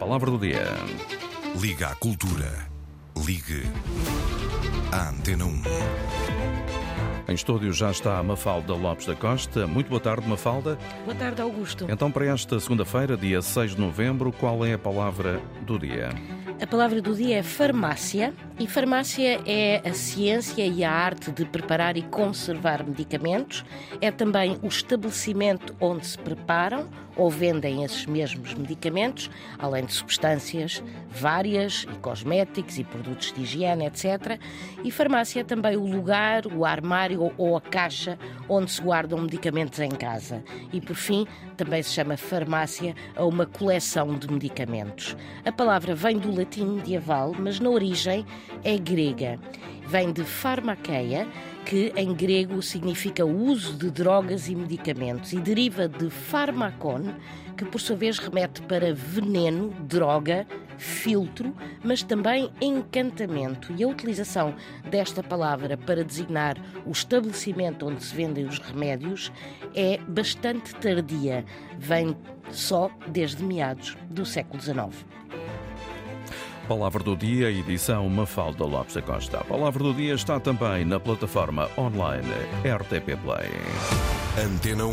Palavra do dia. Liga à cultura. Ligue à Antena 1. Em estúdio já está a Mafalda Lopes da Costa. Muito boa tarde, Mafalda. Boa tarde, Augusto. Então, para esta segunda-feira, dia 6 de novembro, qual é a palavra do dia? A palavra do dia é farmácia e farmácia é a ciência e a arte de preparar e conservar medicamentos. É também o estabelecimento onde se preparam ou vendem esses mesmos medicamentos, além de substâncias várias e cosméticos e produtos de higiene, etc. E farmácia é também o lugar, o armário ou a caixa onde se guardam medicamentos em casa. E por fim, também se chama farmácia a uma coleção de medicamentos. A palavra vem do latim medieval, mas na origem é grega. Vem de farmakeia, que em grego significa uso de drogas e medicamentos, e deriva de farmakon, que por sua vez remete para veneno, droga, filtro, mas também encantamento. E a utilização desta palavra para designar o estabelecimento onde se vendem os remédios é bastante tardia. Vem só desde meados do século XIX. Palavra do dia, edição Mafalda Lopes da Costa. A palavra do dia está também na plataforma online RTP Play. Antena 1.